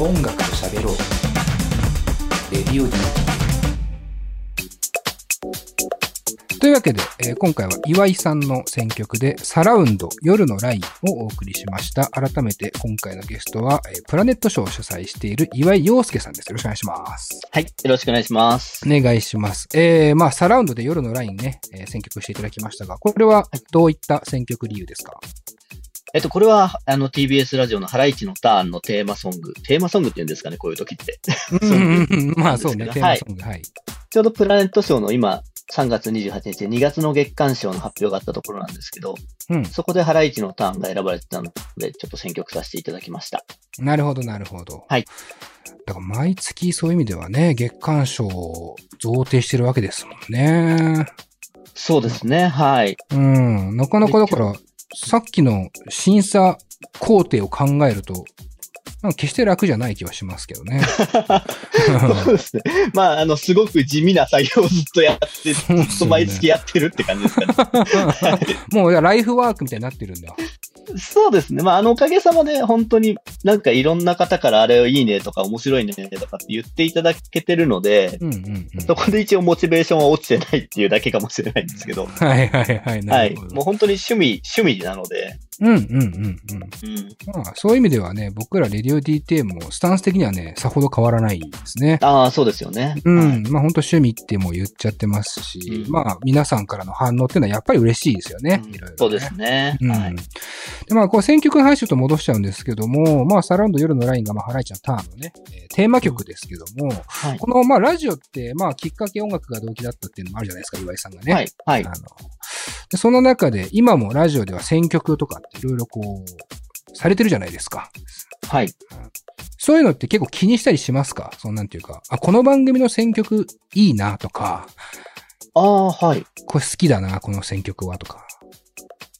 音楽と喋ろうレディオ D というわけで、えー今回は岩井さんの選曲でサラウンド夜のラインをお送りしました。改めて今回のゲストは、えープラネットショーを主催している岩井陽介さんです。よろしくお願いします。はい。よろしくお願いします。お願いします。えー、まあ、サラウンドで夜のラインね、えー選曲していただきましたが、これはどういった選曲理由ですか？えっと、これは、あの、TBS ラジオのハライチのターンのテーマソング。テーマソングって言うんですかね、こういう時って。まあそうね、はいテーマソング、はい。ちょうどプラネットショーの今、3月28日で2月の月間賞の発表があったところなんですけど、うん。そこでハライチのターンが選ばれてたので、ちょっと選曲させていただきました。なるほど、なるほど。はい。だから毎月そういう意味ではね、月間賞を贈呈してるわけですもんね。そうですね、はい。うん。なかなかだから、さっきの審査工程を考えると、なんか決して楽じゃない気はしますけどね。そうですね。まあ、あの、すごく地味な作業をずっとやって、ずっと毎月やってるって感じですかね。もうライフワークみたいになってるんだ。そうですね。まあ、あの、おかげさまで、本当になんかいろんな方からあれをいいねとか面白いねとかって言っていただけてるので、うんうんうん。そこで一応モチベーションは落ちてないっていうだけかもしれないんですけど、はいはいはい。なはい。もう本当に趣味、趣味なので、うんうんうんうん。うん。まあ、そういう意味ではね、僕らレディオ DT もスタンス的にはね、さほど変わらないですね。ああ、そうですよね。うん。はいまあ本当趣味ってもう言っちゃってますし、うんまあ皆さんからの反応っていうのはやっぱり嬉しいですよね。うんいろいろねそうですね。うん。はい。で、まあ、こう、選曲の話ちょっと戻しちゃうんですけども、まあ、サラウンド夜のラインが、まあ、ハライチのターンのね、えーテーマ曲ですけども、はい。この、まあ、ラジオって、まあ、きっかけ音楽が動機だったっていうのもあるじゃないですか、岩井さんがね。はい。はいあ。の、でその中で、今もラジオでは選曲とかっていろいろこう、されてるじゃないですか。はい。そういうのって結構気にしたりしますか？そんなんていうか、あ、この番組の選曲いいなとか、ああ、はい。これ好きだな、この選曲はとか。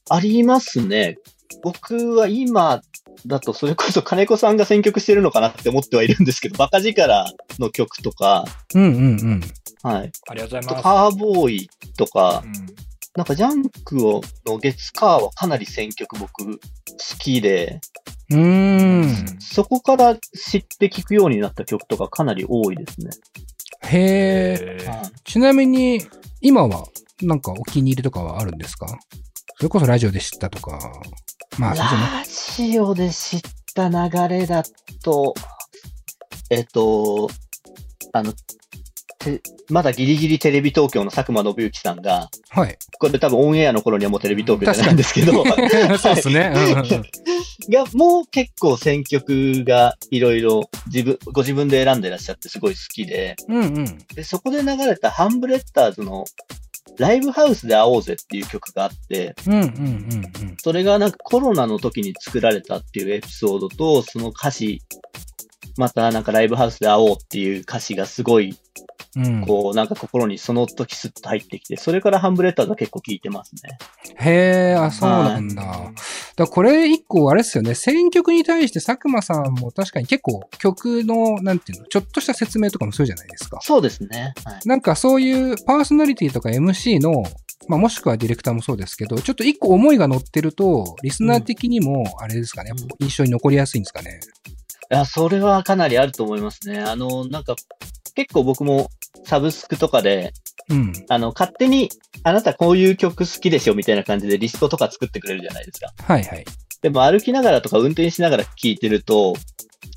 ありますね。僕は今だと、それこそ金子さんが選曲してるのかなって思ってはいるんですけど、バカ力の曲とか、うんうんうん。はい。ありがとうございます。あとカーボーイとかう、んなんかジャンクをの月カーはかなり選曲僕好きで、うーん。そこから知って聞くようになった曲とかかなり多いですね。へえ。へーはいちなみに、今は、なんかお気に入りとかはあるんですか？それこそラジオで知ったとか。まあ。ラジオで知った流れだと、えっと、あの、てまだギリギリテレビ東京の佐久間信之さんが、はい。これ多分オンエアの頃にはもうテレビ東京じゃないんですけど、そうですね。が、もう結構選曲がいろいろ自分、ご自分で選んでらっしゃってすごい好きで、うんうん。で、そこで流れたハンブレッダーズのライブハウスで会おうぜっていう曲があって。それがなんかコロナの時に作られたっていうエピソードと、その歌詞、またなんかライブハウスで会おうっていう歌詞がすごい、うん、こう、なんか心にその時スッと入ってきて、それからハンブレッダーズは結構聞いてますね。へえ、あ、そうなんだ。だからこれ一個あれですよね。選曲に対して佐久間さんも確かに結構曲の、なんていうの、ちょっとした説明とかもするじゃないですか。そうですね。はい。なんかそういうパーソナリティとか MC の、まあもしくはディレクターもそうですけど、ちょっと一個思いが乗ってると、リスナー的にも、あれですかね、うん印象に残りやすいんですかね。いや、それはかなりあると思いますね。あの、なんか、結構僕もサブスクとかで、うん。あの、勝手に、あなたこういう曲好きでしょみたいな感じでリストとか作ってくれるじゃないですか。はいはい。でも歩きながらとか運転しながら聴いてると、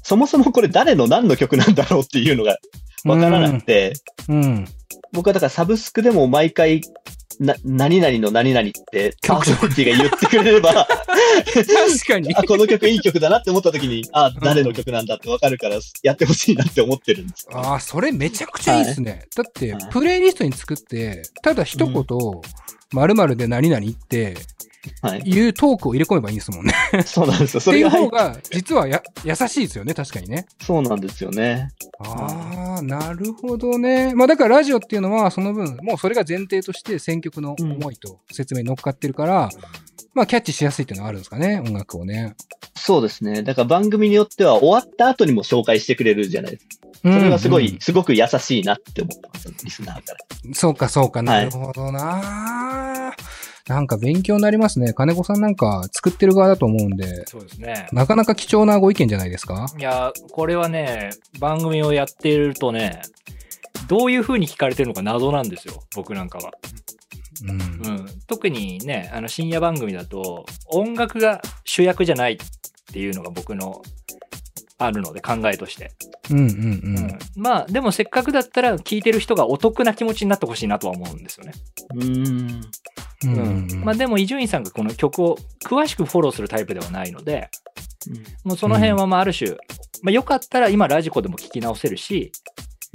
そもそもこれ誰の何の曲なんだろうっていうのがわからなくて、うん。僕はだからサブスクでも毎回、な、何々の何々って、パー曲ソナリティが言ってくれれば、確かに。あ、この曲いい曲だなって思った時に、あ、誰の曲なんだってわかるから、やってほしいなって思ってるんです。ああ、それめちゃくちゃいいですね。だってはい、プレイリストに作って、ただ一言、〇〇で何々ってはい。いうトークを入れ込めばいいんですもんね。そうなんですよ。そっていう方が、実はや、優しいですよね、確かにね。そうなんですよね。ああ、なるほどね。まあだからラジオっていうのは、その分、もうそれが前提として選曲の思いと説明に乗っかってるから、まあキャッチしやすいっていうのはあるんですかね、音楽をね。そうですね。だから番組によっては終わった後にも紹介してくれるじゃないですか。そそれがすごい、うんすごく優しいなって思ってます、リスナーから。そうか、そうか、はないるほどな、なんか勉強になりますね。金子さんなんか作ってる側だと思うんで、そうですね。なかなか貴重なご意見じゃないですか？いや、これはね、番組をやっているとね、どういう風に聞かれてるのか謎なんですよ、僕なんかは。うん。うん。特にね、あの深夜番組だと、音楽が主役じゃないっていうのが僕のあるので、考えとして。うんうんう。うんん。まあ、でもせっかくだったら聞いてる人がお得な気持ちになってほしいなとは思うんですよね。うーん。うんうんうんまあでも伊集院さんがこの曲を詳しくフォローするタイプではないので、もうその辺はまあある種、まあよかったら今ラジコでも聞き直せるし、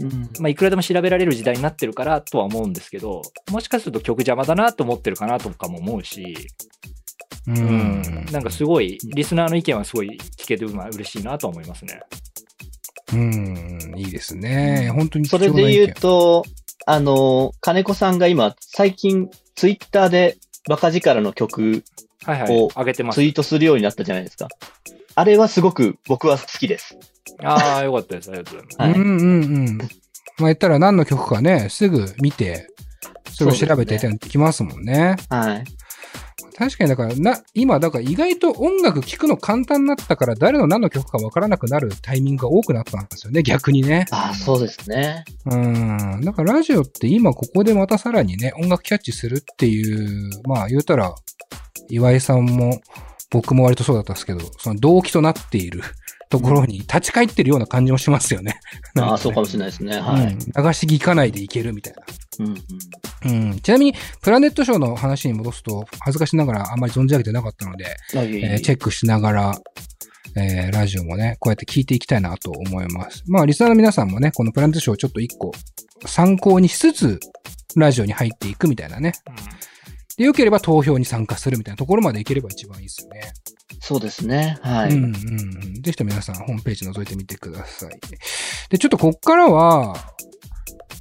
うん。まあいくらでも調べられる時代になってるからとは思うんですけど、もしかすると曲邪魔だなと思ってるかなとかも思うし、ううんん。なんかすごい、リスナーの意見はすごい聞けてまあ嬉しいなとは思いますね。うん。いいですね。本当に貴そ重な意見れで言うと、あの、金子さんが今、最近、ツイッターでバカ力の曲はいはいを。上げてますツ。イートするようになったじゃないですか。あれはすごく僕は好きです。ああ、よかったです。ありがとうございます。はいうんうんうん。まあ言ったら何の曲かね、すぐ見て、それを調べてそうきますもんね。はい。確かにだから、な、今、だから意外と音楽聴くの簡単になったから、誰の何の曲かわからなくなるタイミングが多くなったんですよね、逆にね。ああ、そうですね。うん。だからラジオって今ここでまたさらにね、音楽キャッチするっていう、まあ言うたら、岩井さんも僕も割とそうだったんですけど、その動機となっている ところに立ち返ってるような感じもしますよね。ああ、そうかもしれないですね。はい。うん、流し聞かないでいけるみたいな。うんうんうん、ちなみに、プラネットショーの話に戻すと、恥ずかしながらあんまり存じ上げてなかったので、えーチェックしながら、えーラジオもね、こうやって聞いていきたいなと思います。まあ、リスナーの皆さんもね、このプラネットショーをちょっと一個参考にしつつ、ラジオに入っていくみたいなね。で、よければ投票に参加するみたいなところまでいければ一番いいですよね。そうですね。はい。うんうんうん。ぜひとも皆さん、ホームページ覗いてみてください。で、ちょっとこっからは、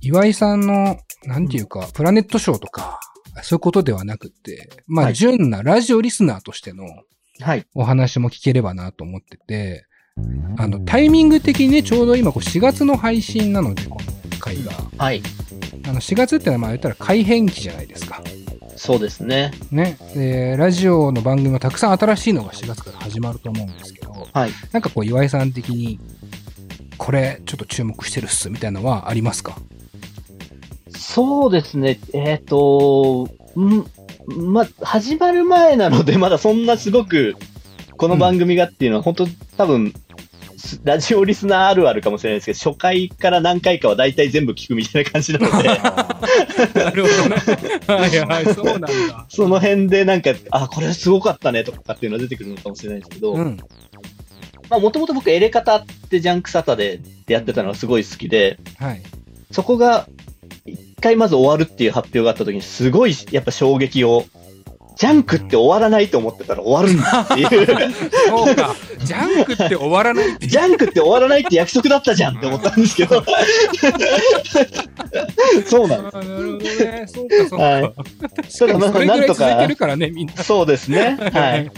岩井さんの、なんていうか、プラネットショーとか、そういうことではなくて、まあ、はい純なラジオリスナーとしてのはい。お話も聞ければなと思ってて、あの、タイミング的にね、ちょうど今、こう4月の配信なので、この回が。はい。あの、4月ってのは、まあ言ったら改編期じゃないですか。そうですね。ね。で、ラジオの番組もたくさん新しいのが4月から始まると思うんですけど、はい。なんかこう、岩井さん的に、これ、ちょっと注目してるっす、みたいなのはありますか？そうですね。えっ、と、んま、始まる前なので、まだそんなすごく、この番組がっていうのは、本当多分、すラジオリスナーあるあるかもしれないですけど、初回から何回かは大体全部聞くみたいな感じなので、なるほどね。はいはい、そうなんだ。その辺でなんか、あ、これすごかったねとかっていうのが出てくるのかもしれないですけど、うん。まあもともと僕、エレ片ってジャンクサタでやってたのがすごい好きで、はい。そこが、一回まず終わるっていう発表があった時に、すごいやっぱ衝撃を、ジャンクって終わらないと思ってたら終わるんだっていう、そうか。ジャンクって終わらない。ジャンクって終わらないって約束だったじゃんって思ったんですけど、そうなんであーなるほどね。そうか、そうか。はいそれぐらいなんとか続いてる、からね、みんな。そうですね。はい。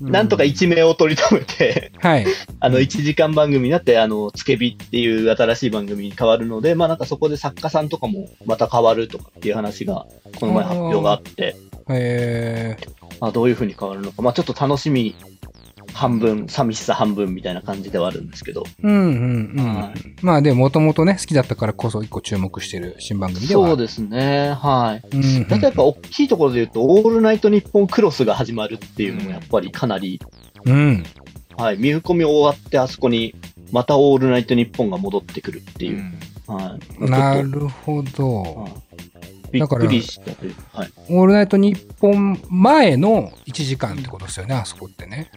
なんとか一命を取り留めて、はい。あの、1時間番組になって、あの、つけびっていう新しい番組に変わるので、まあなんかそこで作家さんとかもまた変わるとかっていう話が、この前発表があって、えまあどういう風に変わるのか、まあちょっと楽しみ半分、寂しさ半分みたいな感じではあるんですけど。ー、うんうんうん。はまあでも、もともとね、好きだったからこそ一個注目してる新番組では。そうですね。はい。うんうんだいたいやっぱ大きいところで言うと、オールナイトニッポンクロスが始まるっていうのもやっぱりかなり、うん。はい。見込み終わって、あそこに、またオールナイトニッポンが戻ってくるっていう。うんはい。なるほとど。はいびっくりしたというか。はい。オールナイト日本前の1時間ってことですよね、あそこってね。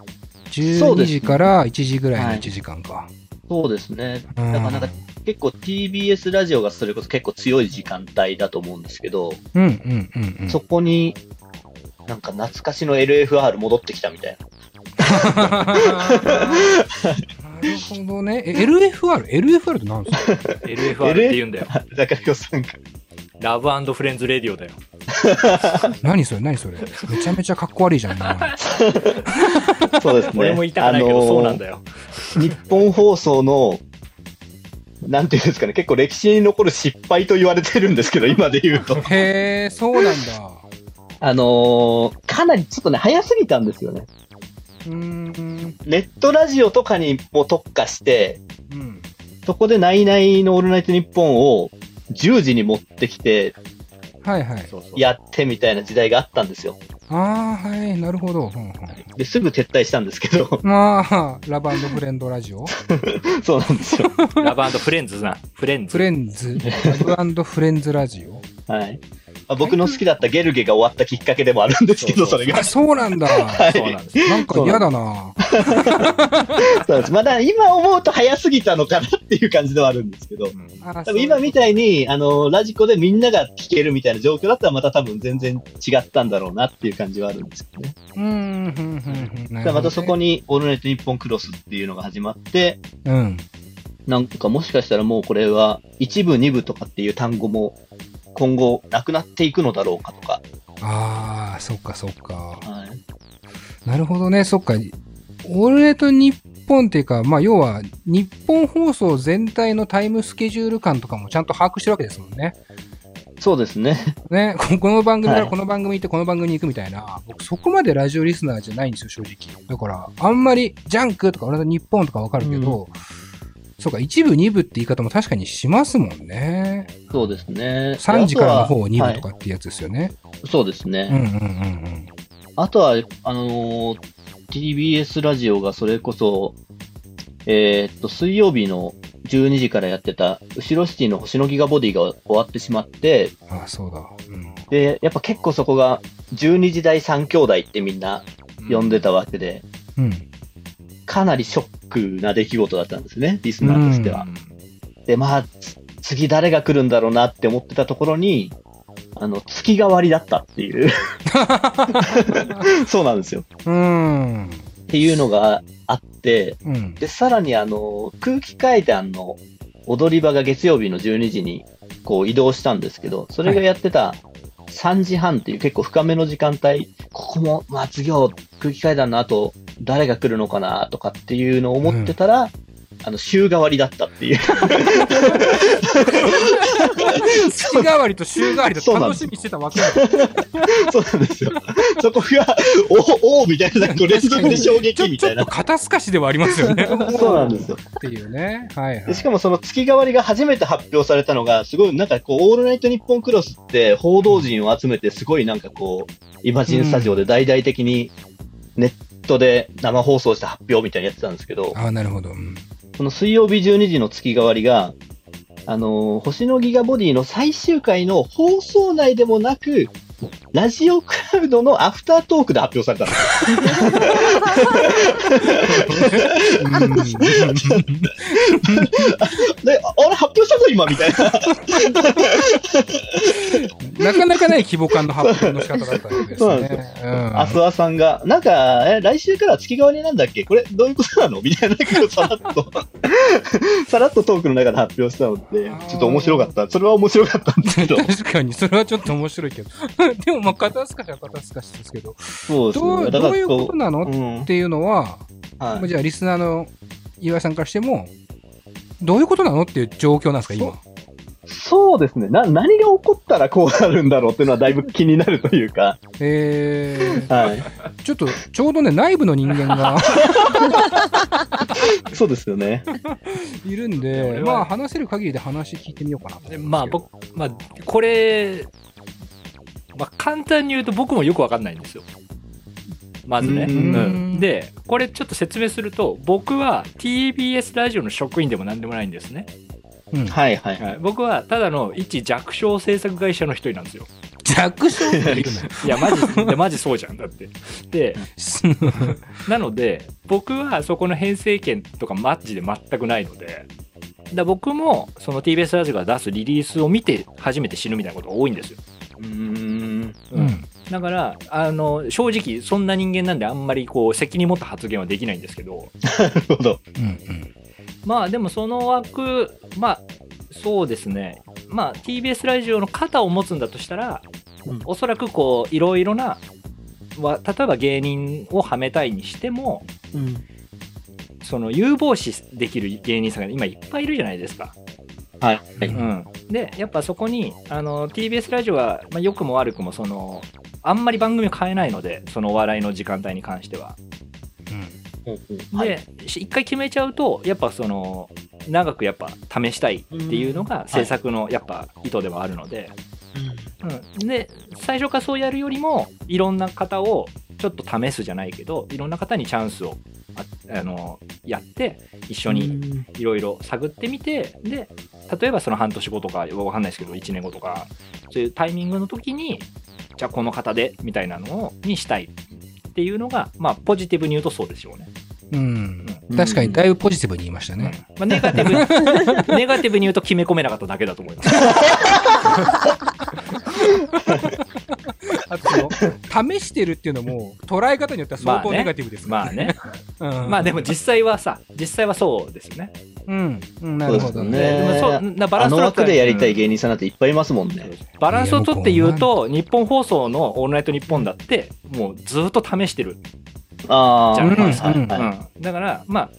12そうですね時から1時ぐらいの1時間か。そうですね。うんだからなんか結構 TBS ラジオがそれこそ結構強い時間帯だと思うんですけど、うんうんうんうん。そこに、なんか懐かしの LFR 戻ってきたみたいな。なるほどね。え LFR?LFR って何ですか？LFR って言うんだよ。中彦さんが。ラブフレンズレディオだよ。何それ何それめちゃめちゃかっこ悪いじゃん、名前。そうですね。俺も言いたくないけど、そうなんだよ。日本放送の、なんていうんですかね、結構歴史に残る失敗と言われてるんですけど、今で言うと。へえ、そうなんだ。あのーかなりちょっとね、早すぎたんですよね。うーん。ネットラジオとかにも特化して、うん。そこでナイナイのオールナイトニッポンを10時に持ってきてはいはい。やってみたいな時代があったんですよ。ああ、はい、なるほど。うんうんで、すぐ撤退したんですけど、まあ、ラブフレンドラジオ そうなんですよ。ラブフレンズな。フレンズ。フレンズ、ラブフレンズラジオはい。まあ僕の好きだったゲルゲが終わったきっかけでもあるんですけど、それがあ、。そうなんだ。はいそうなんです。なんか嫌だな。そうです。まだ今思うと早すぎたのかなっていう感じではあるんですけど、あ多分今みたいに、あの、ラジコでみんなが聞けるみたいな状況だったらまた多分全然違ったんだろうなっていう感じはあるんですけどね。うーん、うん、うん、うん。またそこに。にオールナイトニッポンクロスっていうのが始まって、うん。なんかもしかしたらもうこれは一部二部とかっていう単語も今後なくなっていくのだろうかとか。ああ、そっかそっか。はい。なるほどね、そっか。オールト日本っていうか、まあ、要は、日本放送全体のタイムスケジュール感とかもちゃんと把握してるわけですもんね。そうですね。ね、ここの番組かはいらこの番組行ってこの番組に行くみたいな、僕そこまでラジオリスナーじゃないんですよ、正直。だから、あんまり、ジャンクとか、俺の日本とかわかるけど、そうか、一部、二部って言い方も確かにしますもんね。そうですね。3時からの方を2部はいとかってやつですよね。そうですね。うんうんうんあとは、あのー TBS ラジオがそれこそ、えーっと、水曜日の12時からやってた、後ろシティの星のギガボディが終わってしまって、うん。ああ、そうだ。うん。で、やっぱ結構そこが、12時代3兄弟ってみんな呼んでたわけで、うん。かなりショックな出来事だったんですね、リスナーとしては。で、まあ、つ次誰が来るんだろうなって思ってたところに、あの、月替わりだったっていう。そうなんですよ。うん。っていうのがあって、うん。で、さらにあの、空気階段の踊り場が月曜日の12時にこう移動したんですけど、それがやってた3時半っていう結構深めの時間帯、ここも、まあ次は空気階段の後、誰が来るのかなとかっていうのを思ってたら、あの、週替わりだったっていう。月替わりと週替わりと楽しみにしてたわけだ。そうなんですよ。そこが、おおみたいな、こう連続で衝撃みたいなちょっと。肩透かしではありますよね。そうなんですよ。っていうね。はいはい。でしかもその月替わりが初めて発表されたのが、すごいなんかこう、オールナイトニッポンクロスって報道陣を集めて、すごいなんかこう、イマジンスタジオで大々的にネットで生放送して発表みたいなやってたんですけど、ああ、なるほど。うんこの水曜日12時の月替わりが、あのー星のギガボディの最終回の放送内でもなく、ラジオクラウドのアフタートークで発表されたんですよ。で、ああれ発表したぞ今みたいな。なかなかない規模感の発表の仕方だったわけですそうなんでね。うんアスワさんが、なんか、え、来週から月替わりなんだっけ？これ、どういうことなの？みたいな、なんかさらっと、さらっとトークの中で発表したので、ちょっと面白かった。それは面白かったんですけど。確かに、それはちょっと面白いけど。でも、まあ、肩透かしは肩透かしですけど、そうですね。どうどういうことなのう、んっ。ていうのは、はいまあじゃあ、リスナーの岩井さんからしても、どういうことなのっていう状況なんですか、今？そうですね。な、何が起こったらこうなるんだろうっていうのはだいぶ気になるというか。えはい。ー、ちょっと、ちょうどね、内部の人間が そうですよね。いるんで、まあ、話せる限りで話聞いてみようかなまあ僕、まあ、これ、まあ、簡単に言うと僕もよくわかんないんですよ。まずね。ううんんで、これちょっと説明すると、僕は TBS ラジオの職員でも何でもないんですね。うんはいはい。はい、僕はただの一弱小制作会社の一人なんですよ。弱小？って言ういや、マジ、でマジそうじゃん。だって。で、の なので、僕はそこの編成権とかマッチで全くないので、だ僕もその TBS ラジオが出すリリースを見て初めて死ぬみたいなことが多いんですよ。うーん。うん。だから、あの、正直、そんな人間なんであんまりこう、責任持った発言はできないんですけど、なるほど。うんうん。まあでもその枠、まあ、そうですね。まあ TBS ラジオの肩を持つんだとしたら、うんおそらくこう、いろいろな、わ例えば芸人をはめたいにしても、うん。その有望視できる芸人さんが今いっぱいいるじゃないですか。はい。はうん、でやっぱそこにあの TBS ラジオは、まあ、良くも悪くもそのあんまり番組を変えないので、そのお笑いの時間帯に関しては。はいで、し一回決めちゃうと、やっぱその、長くやっぱ試したいっていうのが制作のやっぱ意図ではあるので、うん、で、最初からそうやるよりも、いろんな方をちょっと試すじゃないけど、いろんな方にチャンスをああのやって、一緒にいろいろ探ってみて、で、例えばその半年後とか、わかんないですけど、1年後とか、そういうタイミングの時に、じゃあこの方で、みたいなのを、にしたいっていうのが、まあ、ポジティブに言うとそうでしょうね。うん。確かにだいぶポジティブに言いましたね。うんまあ、ネガティブ、ネガティブに言うと決め込めなかっただけだと思います。あとその、試してるっていうのも、捉え方によっては相当まあねネガティブですからまあね。うんまあでも実際はさ、実際はそうですよね。うん。うん、なそうですよるほどね。ね。でもそうなバラあのンス取った枠でやりたい芸人さんなんていっぱいいますもんね。バランスをとって言うと、日本放送のオールナイトニッポンだって、もうずっと試してる。ああ、じゃあはいはいうんはいうん。だから、まあ、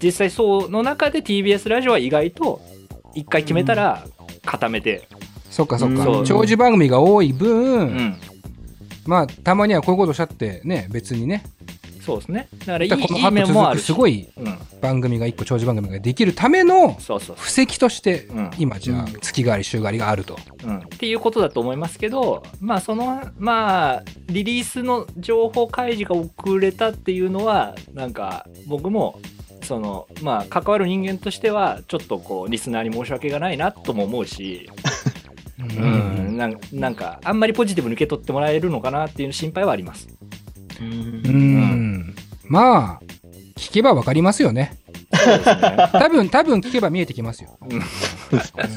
実際その中で TBS ラジオは意外と、一回決めたら固めて、そっかそっか。長寿番組が多い分、うん。まあ、たまにはこういうことしたってね、別にね。そうですね。だからいいのいい面もあるし。すごいうん。番組が一個長寿番組ができるための布石として、うん今じゃあうん月替わり週替わりがあると。うん、っていうことだと思いますけど、まあ、その、まあ、リリースの情報開示が遅れたっていうのは、なんか、僕も、その、まあ、関わる人間としては、ちょっとこう、リスナーに申し訳がないなとも思うし、ううん、なんなんか、あんまりポジティブに受け取ってもらえるのかなっていう心配はあります。うんうん。まあ、聞けばわかりますよね。ね。多分、多分聞けば見えてきますよ。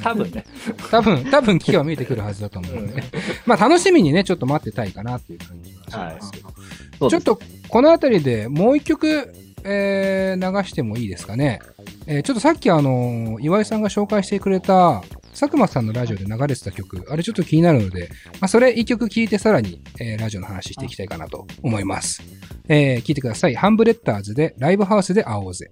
多分ね。多分、多分聞けば見えてくるはずだと思うので。まあ楽しみにね、ちょっと待ってたいかなっていう感じはしますけど。ちょっと、このあたりでもう一曲、えー流してもいいですかね。えーちょっとさっきあの、岩井さんが紹介してくれた、佐久間さんのラジオで流れてた曲、あれちょっと気になるので、まあ、それ一曲聴いてさらに、えーラジオの話していきたいかなと思います。えー聞いてください。ハンブレッダーズでライブハウスで会おうぜ。